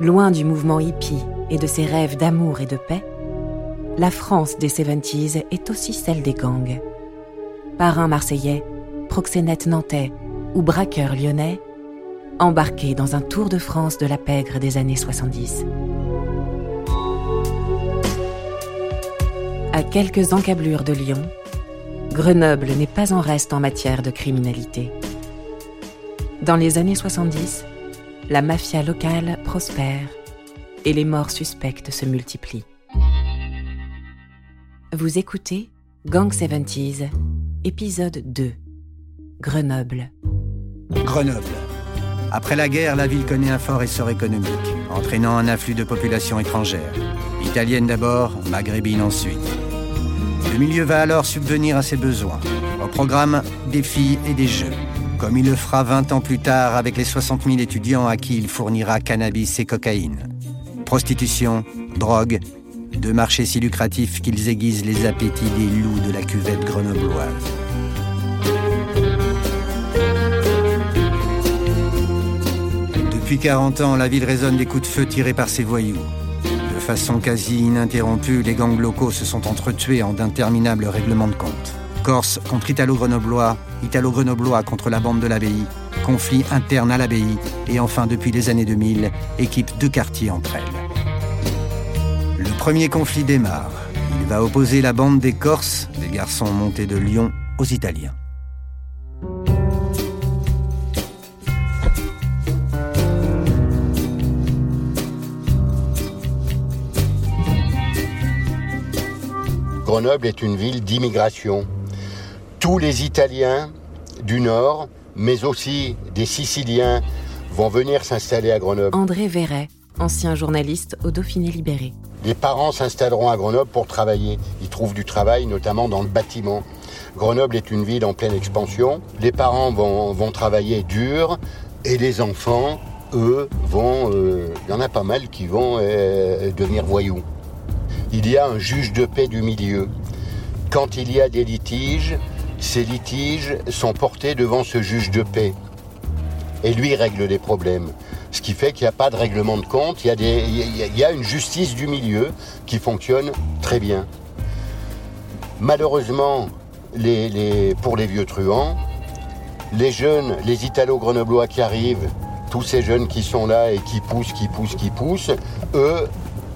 Loin du mouvement hippie et de ses rêves d'amour et de paix, la France des 70s est aussi celle des gangs. Parrains marseillais, proxénètes nantais ou braqueurs lyonnais, embarqués dans un tour de France de la pègre des années 70. À quelques encablures de Lyon, Grenoble n'est pas en reste en matière de criminalité. Dans les années 70, la mafia locale prospère et les morts suspectes se multiplient. Vous écoutez Gang 70s, épisode 2. Grenoble. Grenoble. Après la guerre, la ville connaît un fort essor économique, entraînant un afflux de population étrangère. Italienne d'abord, maghrébine ensuite. Le milieu va alors subvenir à ses besoins. Au programme, des filles et des jeux. Comme il le fera 20 ans plus tard avec les 60 000 étudiants à qui il fournira cannabis et cocaïne. Prostitution, drogue, deux marchés si lucratifs qu'ils aiguisent les appétits des loups de la cuvette grenobloise. Depuis 40 ans, la ville résonne des coups de feu tirés par ses voyous. De façon quasi ininterrompue, les gangs locaux se sont entretués en d'interminables règlements de compte. Corse contre Italo-Grenoblois, Italo-Grenoblois contre la bande de l'abbaye, conflit interne à l'abbaye et enfin depuis les années 2000, équipe deux quartiers entre elles. Le premier conflit démarre. Il va opposer la bande des Corses, des garçons montés de Lyon, aux Italiens. Grenoble est une ville d'immigration. Tous les Italiens du Nord, mais aussi des Siciliens, vont venir s'installer à Grenoble. André Verret, ancien journaliste au Dauphiné Libéré. Les parents s'installeront à Grenoble pour travailler. Ils trouvent du travail, notamment dans le bâtiment. Grenoble est une ville en pleine expansion. Les parents vont, vont travailler dur et les enfants, eux, vont... euh, Il y en a pas mal qui vont euh, devenir voyous. Il y a un juge de paix du milieu. Quand il y a des litiges, ces litiges sont portés devant ce juge de paix. Et lui règle les problèmes. Ce qui fait qu'il n'y a pas de règlement de compte, il y, a une justice du milieu qui fonctionne très bien. Malheureusement, pour les vieux truands, les jeunes, les Italo-Grenoblois qui arrivent, tous ces jeunes qui sont là et qui poussent, qui poussent, qui poussent, eux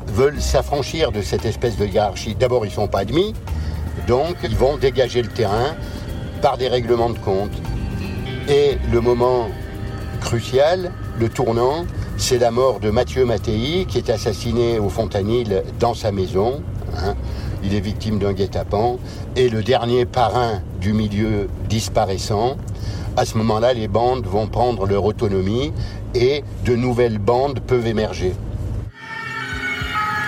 veulent s'affranchir de cette espèce de hiérarchie. D'abord, ils ne sont pas admis, donc ils vont dégager le terrain par des règlements de compte. Et le moment crucial, le tournant, c'est la mort de Mathieu Mattei, qui est assassiné au Fontanil dans sa maison. hein. Il est victime d'un guet-apens. Et le dernier parrain du milieu disparaissant. À ce moment-là, les bandes vont prendre leur autonomie et de nouvelles bandes peuvent émerger.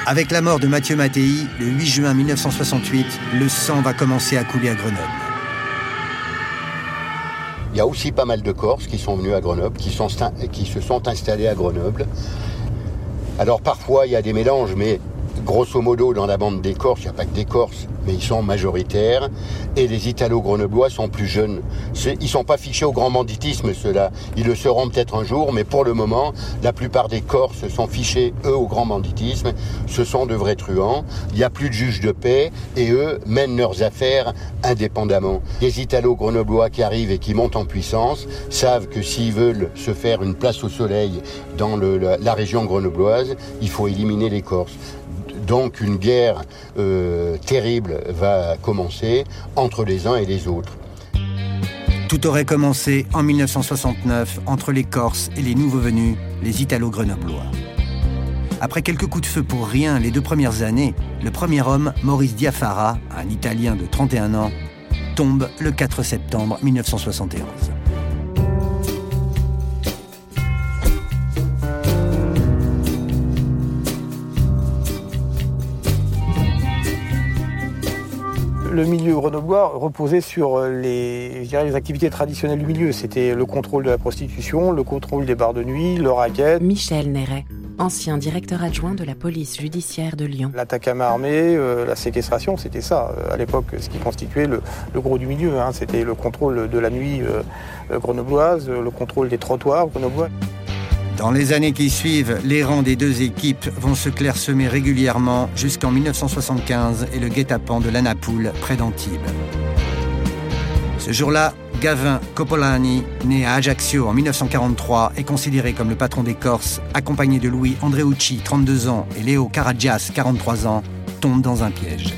Avec la mort de Mathieu Mattei, le 8 juin 1968, le sang va commencer à couler à Grenoble. Il y a aussi pas mal de Corses qui sont venus à Grenoble, qui, qui se sont installés à Grenoble. Alors parfois il y a des mélanges, mais grosso modo dans la bande des Corses, il n'y a pas que des Corses, mais ils sont majoritaires. Et les Italo-Grenoblois sont plus jeunes. Ils sont pas fichés au grand banditisme, ceux-là. Ils le seront peut-être un jour, mais pour le moment, la plupart des Corses sont fichés, eux, au grand banditisme. Ce sont de vrais truands. Il n'y a plus de juges de paix et eux mènent leurs affaires indépendamment. Les Italo-Grenoblois qui arrivent et qui montent en puissance savent que s'ils veulent se faire une place au soleil dans la région grenobloise, il faut éliminer les Corses. Donc une guerre euh, terrible va commencer entre les uns et les autres. Tout aurait commencé en 1969 entre les Corses et les nouveaux venus, les Italo-Grenoblois. Après quelques coups de feu pour rien les deux premières années, le premier homme, Maurice Diafara, un Italien de 31 ans, tombe le 4 septembre 1971. Le milieu grenoblois reposait sur les, je dirais, les activités traditionnelles du milieu. C'était le contrôle de la prostitution, le contrôle des bars de nuit, le racket, Michel Néret, ancien directeur adjoint de la police judiciaire de Lyon. l'attaque à main armée, euh, la séquestration, c'était ça. euh, à l'époque, ce qui constituait le, le gros du milieu. hein. C'était le contrôle de la nuit euh, euh, grenobloise, le contrôle des trottoirs grenoblois. Dans les années qui suivent, les rangs des deux équipes vont se clairsemer régulièrement jusqu'en 1975 et le guet-apens de l'Anapoule près d'Antibes. Ce jour-là, Gavin Copolani, né à Ajaccio en 1943, est considéré comme le patron des Corses, accompagné de Louis Andreucci, 32 ans, et Léo Karagias, 43 ans, tombe dans un piège.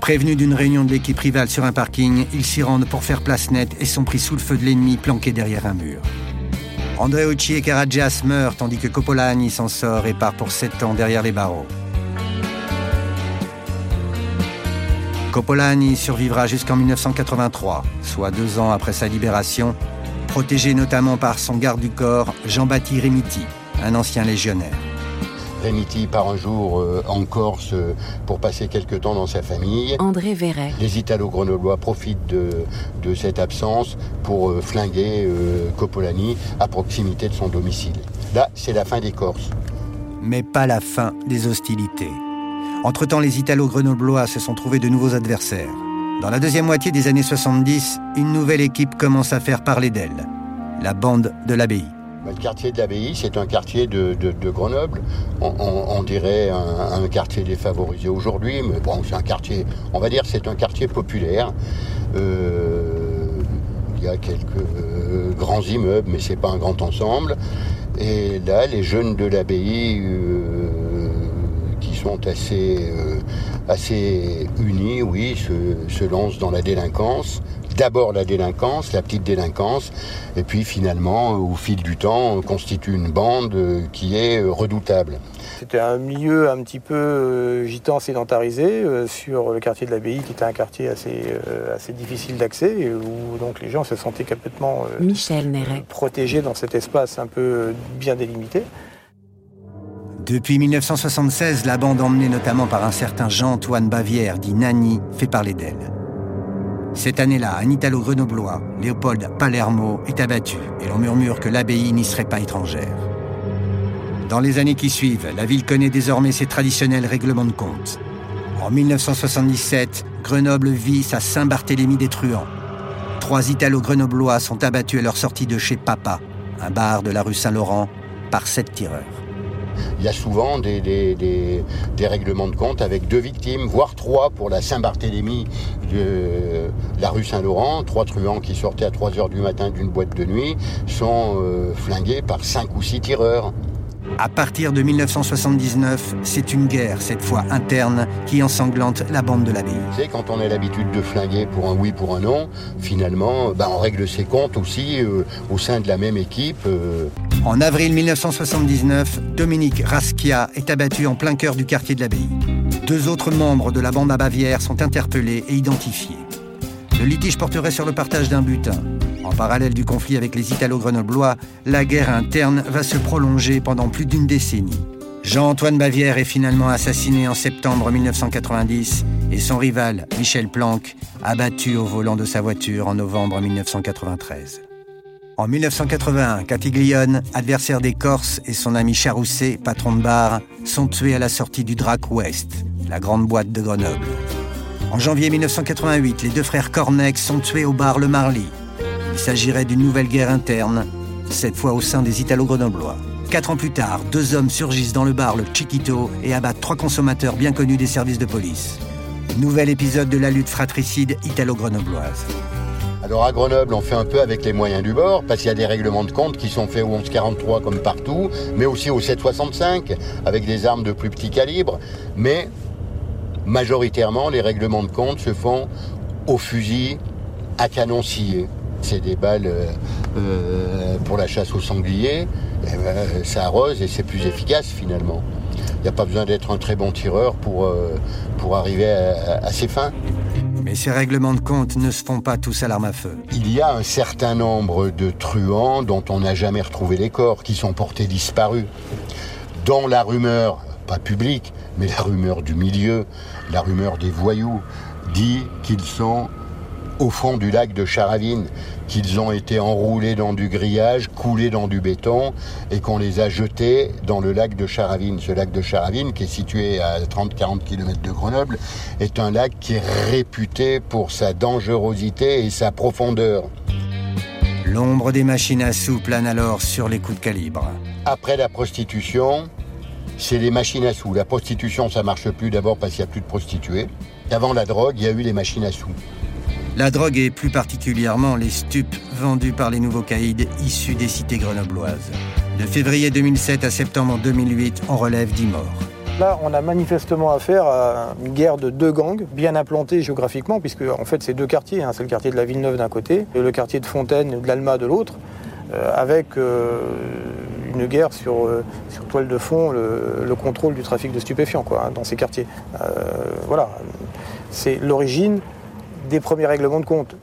Prévenus d'une réunion de l'équipe rivale sur un parking, ils s'y rendent pour faire place nette et sont pris sous le feu de l'ennemi planqué derrière un mur. Andreucci et Karagias meurent tandis que Copolani s'en sort et part pour 7 ans derrière les barreaux. Copolani survivra jusqu'en 1983, soit deux ans après sa libération, protégé notamment par son garde du corps, Jean-Baptiste Remiti, un ancien légionnaire. Remiti part un jour euh, en Corse euh, pour passer quelques temps dans sa famille. André Verret. Les Italo-Grenoblois profitent de, de, cette absence pour euh, flinguer Copolani à proximité de son domicile. Là, c'est la fin des Corses. Mais pas la fin des hostilités. Entre-temps, les Italo-Grenoblois se sont trouvés de nouveaux adversaires. Dans la deuxième moitié des années 70, une nouvelle équipe commence à faire parler d'elle, la bande de l'abbaye. Bah, le quartier de l'abbaye, c'est un quartier de, Grenoble. On, dirait un, quartier défavorisé aujourd'hui, mais bon, c'est un quartier, on va dire, c'est un quartier populaire. Euh, il y a quelques euh, grands immeubles, mais c'est pas un grand ensemble. Et là, les jeunes de l'abbaye euh, sont assez, assez unis, oui, se lancent dans la délinquance. D'abord la délinquance, la petite délinquance, et puis finalement, au fil du temps, constitue une bande qui est redoutable. C'était un milieu un petit peu euh, gitan sédentarisé euh, sur le quartier de l'abbaye, qui était un quartier assez, assez difficile d'accès, où donc les gens se sentaient complètement Michel protégés dans cet espace un peu bien délimité. Depuis 1976, la bande emmenée notamment par un certain Jean-Antoine Bavière, dit Nani, fait parler d'elle. Cette année-là, un Italo-Grenoblois, Léopold Palermo, est abattu et l'on murmure que l'abbaye n'y serait pas étrangère. Dans les années qui suivent, la ville connaît désormais ses traditionnels règlements de compte. En 1977, Grenoble vit sa Saint-Barthélemy des Truands. Trois Italo-Grenoblois sont abattus à leur sortie de chez Papa, un bar de la rue Saint-Laurent, par sept tireurs il y a souvent des, règlements de compte avec deux victimes, voire trois pour la Saint-Barthélemy de la rue Saint-Laurent. Trois truands qui sortaient à 3 h du matin d'une boîte de nuit sont euh, flingués par cinq ou six tireurs. À partir de 1979, c'est une guerre, cette fois interne, qui ensanglante la bande de l'abbaye. C'est quand on a l'habitude de flinguer pour un oui, pour un non, finalement, ben, on règle ses comptes aussi euh, au sein de la même équipe. Euh. En avril 1979, Dominique Raskia est abattu en plein cœur du quartier de l'abbaye. Deux autres membres de la bande à Bavière sont interpellés et identifiés. Le litige porterait sur le partage d'un butin. En parallèle du conflit avec les Italo-Grenoblois, la guerre interne va se prolonger pendant plus d'une décennie. Jean-Antoine Bavière est finalement assassiné en septembre 1990 et son rival, Michel Planck, abattu au volant de sa voiture en novembre 1993. En 1981, Catiglione, adversaire des Corses, et son ami Charousset, patron de bar, sont tués à la sortie du Drac Ouest, la grande boîte de Grenoble. En janvier 1988, les deux frères Cornex sont tués au bar Le Marly. Il s'agirait d'une nouvelle guerre interne, cette fois au sein des Italo-Grenoblois. Quatre ans plus tard, deux hommes surgissent dans le bar Le Chiquito et abattent trois consommateurs bien connus des services de police. Nouvel épisode de la lutte fratricide italo-grenobloise. Alors à Grenoble, on fait un peu avec les moyens du bord, parce qu'il y a des règlements de compte qui sont faits au 1143 comme partout, mais aussi au 765, avec des armes de plus petit calibre. Mais majoritairement, les règlements de compte se font au fusil à canon scié. C'est des balles euh, euh, pour la chasse au sanglier. Eh ben, ça arrose et c'est plus efficace finalement. Il n'y a pas besoin d'être un très bon tireur pour, euh, pour arriver à, ses fins. Mais ces règlements de compte ne se font pas tous à l'arme à feu. Il y a un certain nombre de truands dont on n'a jamais retrouvé les corps, qui sont portés disparus. Dans la rumeur, pas publique, mais la rumeur du milieu, la rumeur des voyous, dit qu'ils sont au fond du lac de Charavine, qu'ils ont été enroulés dans du grillage, coulés dans du béton et qu'on les a jetés dans le lac de Charavine. Ce lac de Charavine, qui est situé à 30-40 km de Grenoble, est un lac qui est réputé pour sa dangerosité et sa profondeur. L'ombre des machines à sous plane alors sur les coups de calibre. Après la prostitution, c'est les machines à sous. La prostitution, ça marche plus d'abord parce qu'il n'y a plus de prostituées. Avant la drogue, il y a eu les machines à sous. La drogue et plus particulièrement les stupes vendus par les nouveaux caïds issus des cités grenobloises. De février 2007 à septembre 2008, on relève 10 morts. Là, on a manifestement affaire à une guerre de deux gangs, bien implantés géographiquement, puisque en fait c'est deux quartiers. Hein. C'est le quartier de la Villeneuve d'un côté et le quartier de Fontaine de l'Alma de l'autre, euh, avec euh, une guerre sur, euh, sur toile de fond le, le, contrôle du trafic de stupéfiants hein, dans ces quartiers. voilà, c'est l'origine des premiers règlements de compte.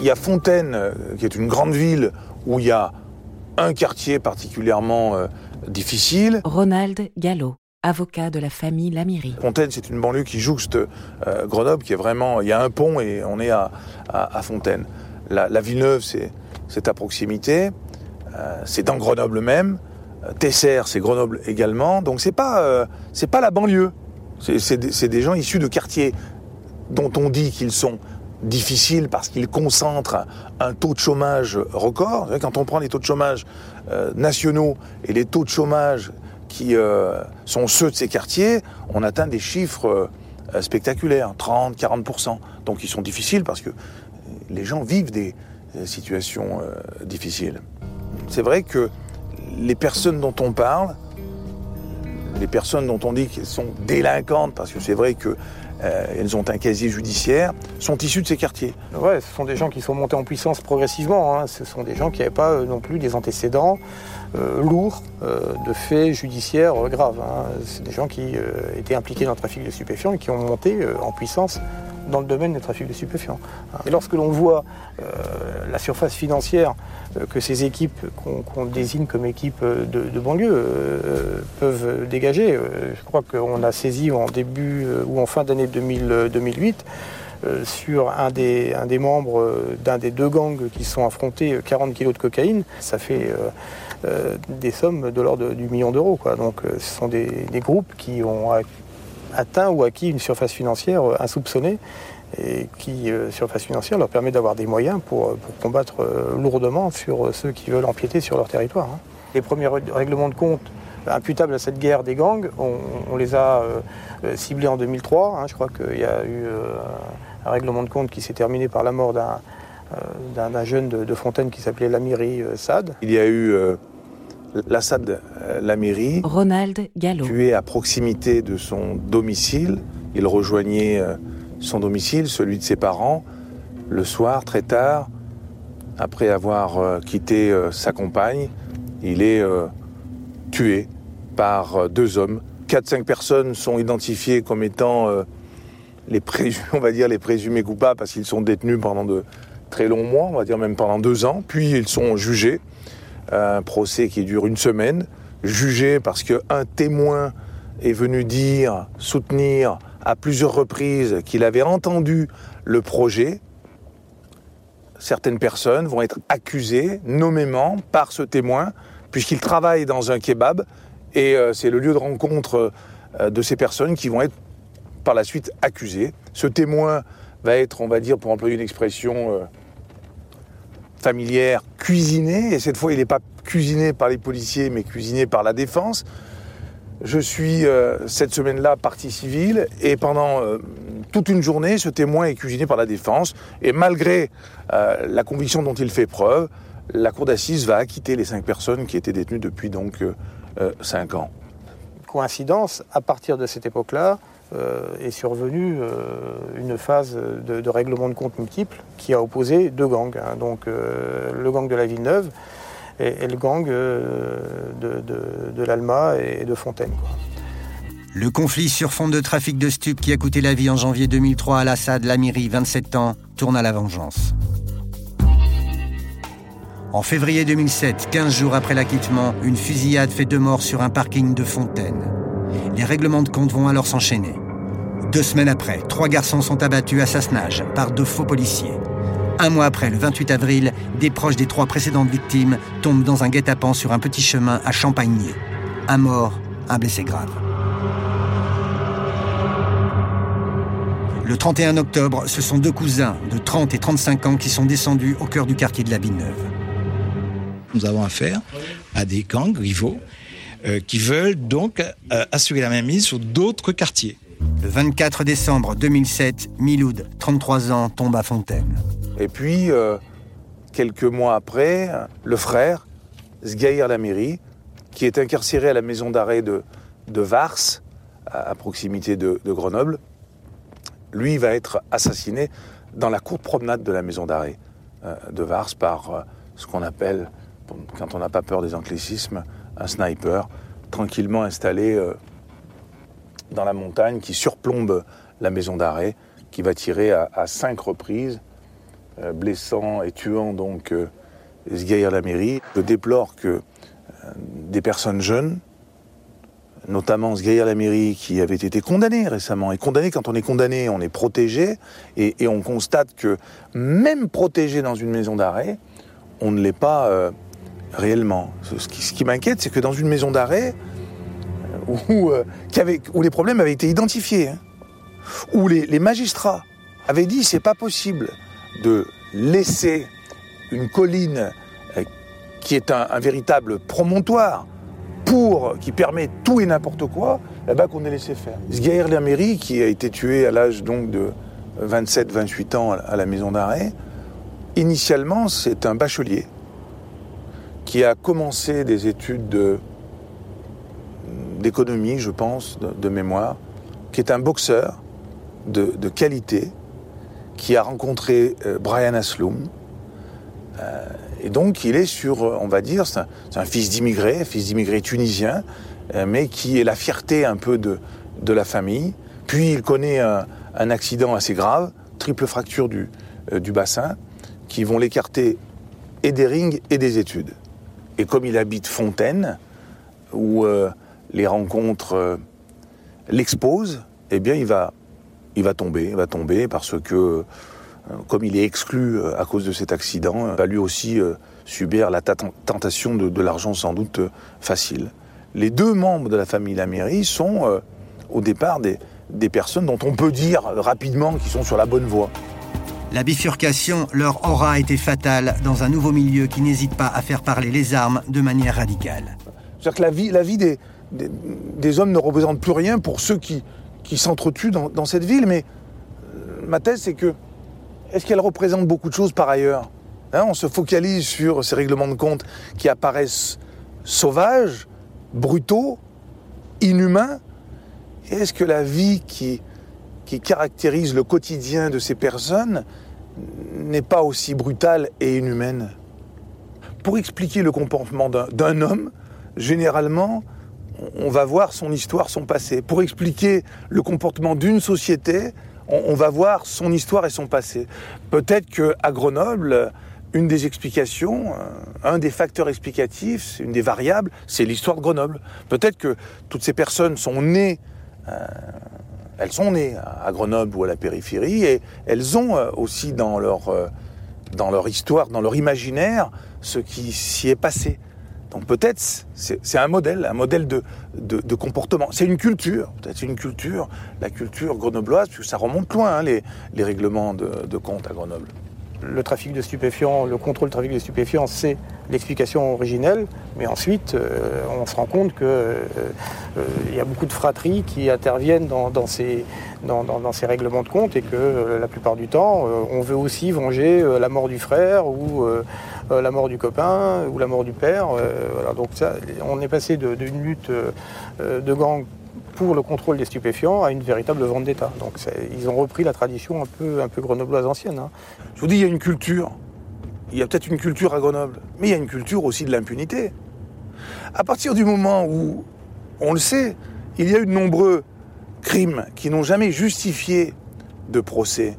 Il y a Fontaine, euh, qui est une grande ville où il y a un quartier particulièrement euh, difficile. Ronald Gallo, avocat de la famille Lamirie. Fontaine, c'est une banlieue qui jouxte euh, Grenoble, qui est vraiment. Il y a un pont et on est à, à, Fontaine. La, la Villeneuve, c'est à proximité. c'est dans Grenoble même. Tesser, c'est Grenoble également. Donc c'est pas c'est pas la banlieue. C'est des, gens issus de quartiers dont on dit qu'ils sont difficile parce qu'il concentre un taux de chômage record. Quand on prend les taux de chômage euh, nationaux et les taux de chômage qui euh, sont ceux de ces quartiers, on atteint des chiffres euh, spectaculaires, 30, 40%. Donc ils sont difficiles parce que les gens vivent des situations difficiles. C'est vrai que les personnes dont on parle, les personnes dont on dit qu'elles sont délinquantes, parce que c'est vrai que euh, ont un casier judiciaire, sont issues de ces quartiers. Ouais, ce sont des gens qui sont montés en puissance progressivement. Hein. Ce sont des gens qui n'avaient pas euh, non plus des antécédents euh, lourds de faits judiciaires graves. Hein. C'est des gens qui étaient impliqués dans le trafic de stupéfiants et qui ont monté en puissance dans le domaine des trafics de stupéfiants. Et lorsque l'on voit la surface financière que ces équipes qu'on désigne comme équipes de, banlieue peuvent dégager, je crois qu'on a saisi en début ou en fin d'année 2008 euh, sur un des, membres euh, d'un des deux gangs qui sont affrontés 40 euh, kilos de cocaïne, ça fait des sommes de l'ordre du million d'euros. Donc ce sont des, groupes qui ont atteint ou acquis une surface financière insoupçonnée et qui, surface financière, leur permet d'avoir des moyens pour, pour combattre lourdement sur ceux qui veulent empiéter sur leur territoire. Hein. Les premiers règlements de compte imputables à cette guerre des gangs, on, les a euh, ciblés en 2003. Hein. je crois qu'il y a eu euh, un règlement de compte qui s'est terminé par la mort d'un euh, jeune de, Fontaine qui s'appelait Lamiri Sad. Il y a eu Lassad Lamiri, Ronald Gallo, tué à proximité de son domicile. Il rejoignait son domicile, celui de ses parents, le soir, très tard, après avoir quitté sa compagne. Il est tué par deux hommes 4-5 personnes sont identifiées comme étant euh, les présumés, on va dire les présumés coupables parce qu'ils sont détenus pendant de très longs mois, on va dire même pendant deux ans. Puis ils sont jugés, un procès qui dure une semaine, jugés parce qu'un témoin est venu dire, soutenir à plusieurs reprises qu'il avait entendu le projet. Certaines personnes vont être accusées nommément par ce témoin puisqu'il travaille dans un kebab et euh, c'est le lieu de rencontre euh, de ces personnes qui vont être par la suite accusées. Ce témoin va être, on va dire, pour employer une expression euh, familière, cuisiné. Et cette fois, il n'est pas cuisiné par les policiers, mais cuisiné par la défense. Je suis cette semaine-là partie civile et pendant toute une journée, ce témoin est cuisiné par la défense. Et malgré la conviction dont il fait preuve, la cour d'assises va acquitter les cinq personnes qui étaient détenues depuis donc 5 euh, ans. Coïncidence, à partir de cette époque-là, euh, est survenue euh, une phase de, règlement de compte multiple qui a opposé deux gangs. Hein. donc le gang de la Villeneuve et, le gang de, l'Alma et de Fontaine. Le conflit sur fond de trafic de stupes qui a coûté la vie en janvier 2003 à l'Assad Lamiri, 27 ans, tourne à la vengeance. En février 2007, 15 jours après l'acquittement, une fusillade fait deux morts sur un parking de Fontaine. Les règlements de compte vont alors s'enchaîner. Deux semaines après, trois garçons sont abattus à Sassenage par deux faux policiers. Un mois après, le 28 avril, des proches des trois précédentes victimes tombent dans un guet-apens sur un petit chemin à Champagné. Un mort, un blessé grave. Le 31 octobre, ce sont deux cousins de 30 et 35 ans qui sont descendus au cœur du quartier de la Villeneuve. Nous avons affaire à des gangs rivaux qui veulent donc euh, assurer la mainmise sur d'autres quartiers. Le 24 décembre 2007, Miloud, 33 ans, tombe à Fontaine. Et puis, euh, quelques mois après, le frère, Sgaïr Lamiri, qui est incarcéré à la maison d'arrêt de, de Vars, à, proximité de, de, Grenoble, lui va être assassiné dans la cour de promenade de la maison d'arrêt de Vars par ce qu'on appelle quand on n'a pas peur des anglicismes, un sniper tranquillement installé euh, dans la montagne qui surplombe la maison d'arrêt, qui va tirer à, cinq reprises, euh, blessant et tuant donc euh, la mairie. Je déplore que euh, des personnes jeunes, notamment la mairie qui avait été condamné récemment. Et condamné, quand on est condamné, on est protégé. Et on constate que même protégé dans une maison d'arrêt, on ne l'est pas réellement. Ce qui, m'inquiète, c'est que dans une maison d'arrêt, euh, où, euh, où, les problèmes avaient été identifiés, hein, où les, magistrats avaient dit c'est pas possible de laisser une colline euh, qui est un, véritable promontoire pour qui permet tout et n'importe quoi, là-bas qu'on ait laissé faire. Sgaïr Lameri, qui a été tué à l'âge donc de 27-28 ans à la maison d'arrêt, initialement c'est un bachelier qui a commencé des études d'économie, je pense, de, mémoire, qui est un boxeur de, qualité, qui a rencontré euh, Brian Asloum. Euh, et donc, il est sur, on va dire, c'est un, fils d'immigré, fils d'immigré tunisien, euh, mais qui est la fierté un peu de, la famille. Puis, il connaît un, accident assez grave, triple fracture du bassin, qui vont l'écarter et des rings et des études. Et comme il habite Fontaine, où euh, les rencontres euh, l'exposent, eh bien, il va, il va tomber, va tomber parce que, euh, comme il est exclu à cause de cet accident, il va lui aussi subir la tentation de, l'argent sans doute facile. Les deux membres de la famille Laméry sont au départ des personnes dont on peut dire rapidement qu'ils sont sur la bonne voie. La bifurcation leur aura été fatale dans un nouveau milieu qui n'hésite pas à faire parler les armes de manière radicale. La vie, des, hommes ne représente plus rien pour ceux qui, qui s'entretuent dans, cette ville, mais euh, ma thèse c'est que est-ce qu'elle représente beaucoup de choses par ailleurs? Hein, On se focalise sur ces règlements de compte qui apparaissent sauvages, brutaux, inhumains. Est-ce que la vie qui, qui caractérise le quotidien de ces personnes n'est pas aussi brutale et inhumaine. Pour expliquer le comportement d'un homme, généralement, on va voir son histoire, son passé. Pour expliquer le comportement d'une société, on, va voir son histoire et son passé. Peut-être qu'à Grenoble, une des explications, un des facteurs explicatifs, une des variables, c'est l'histoire de Grenoble. Peut-être que toutes ces personnes sont nées euh, elles sont nées à Grenoble ou à la périphérie et elles ont euh, aussi dans leur, euh, dans leur histoire, dans leur imaginaire, ce qui s'y est passé. Donc peut-être c'est un modèle, un modèle de, comportement. C'est une culture, peut-être une culture, la culture grenobloise, puisque ça remonte loin, hein, les, règlements de compte à Grenoble le trafic de stupéfiants, le contrôle du trafic de stupéfiants, c'est l'explication originelle, mais ensuite, euh, on se rend compte qu'il euh, euh, y a beaucoup de fratries qui interviennent dans, ces, règlements de compte et que la plupart du temps, on veut aussi venger la mort du frère ou la mort du copain ou la mort du père. donc on est passé d'une lutte de gang pour le contrôle des stupéfiants à une véritable vente d'État. Donc ils ont repris la tradition un peu, un peu grenobloise ancienne. Hein. Je vous dis, il y a une culture. Il y a peut-être une culture à Grenoble, mais il y a une culture aussi de l'impunité. À partir du moment où, on le sait, il y a eu de nombreux crimes qui n'ont jamais justifié de procès,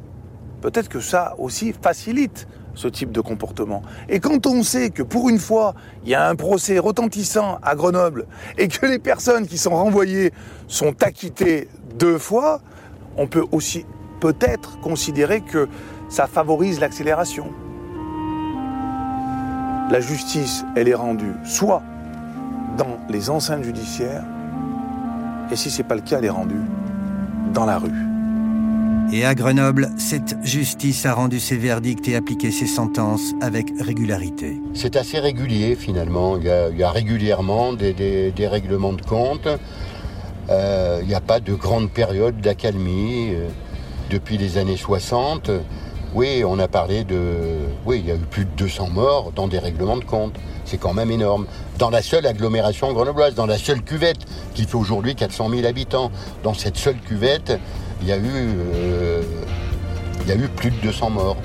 peut-être que ça aussi facilite ce type de comportement. Et quand on sait que pour une fois, il y a un procès retentissant à Grenoble et que les personnes qui sont renvoyées sont acquittées deux fois, on peut aussi peut-être considérer que ça favorise l'accélération. La justice, elle est rendue soit dans les enceintes judiciaires, et si ce n'est pas le cas, elle est rendue dans la rue. Et à Grenoble, cette justice a rendu ses verdicts et appliqué ses sentences avec régularité. C'est assez régulier finalement. Il y a, régulièrement des, règlements de compte. Euh, il n'y a pas de grande période d'accalmie. Euh, depuis les années 60, oui, on a parlé de... Oui, il y a eu plus de 200 morts dans des règlements de compte. C'est quand même énorme. Dans la seule agglomération grenobloise, dans la seule cuvette qui fait aujourd'hui 400 000 habitants, dans cette seule cuvette, il y a eu, euh, il y a eu plus de 200 morts.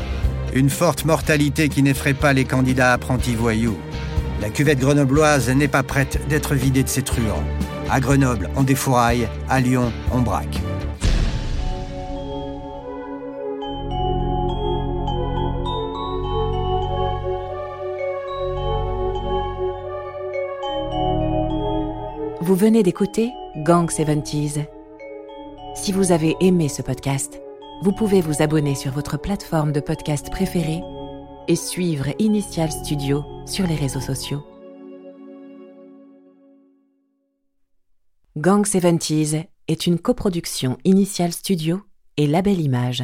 Une forte mortalité qui n'effraie pas les candidats apprentis voyous. La cuvette grenobloise n'est pas prête d'être vidée de ses truands. À Grenoble, on défouraille, à Lyon, on braque. Vous venez d'écouter Gang 70s. Si vous avez aimé ce podcast, vous pouvez vous abonner sur votre plateforme de podcast préférée et suivre Initial Studio sur les réseaux sociaux. Gang 70s est une coproduction Initial Studio et Label Image.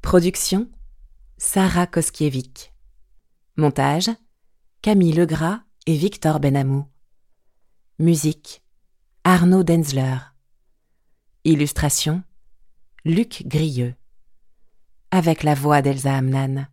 Production Sarah Koskiewicz. Montage Camille Legras et Victor Benamou. Musique Arnaud Denzler. Illustration Luc Grieux. Avec la voix d'Elsa Amnan.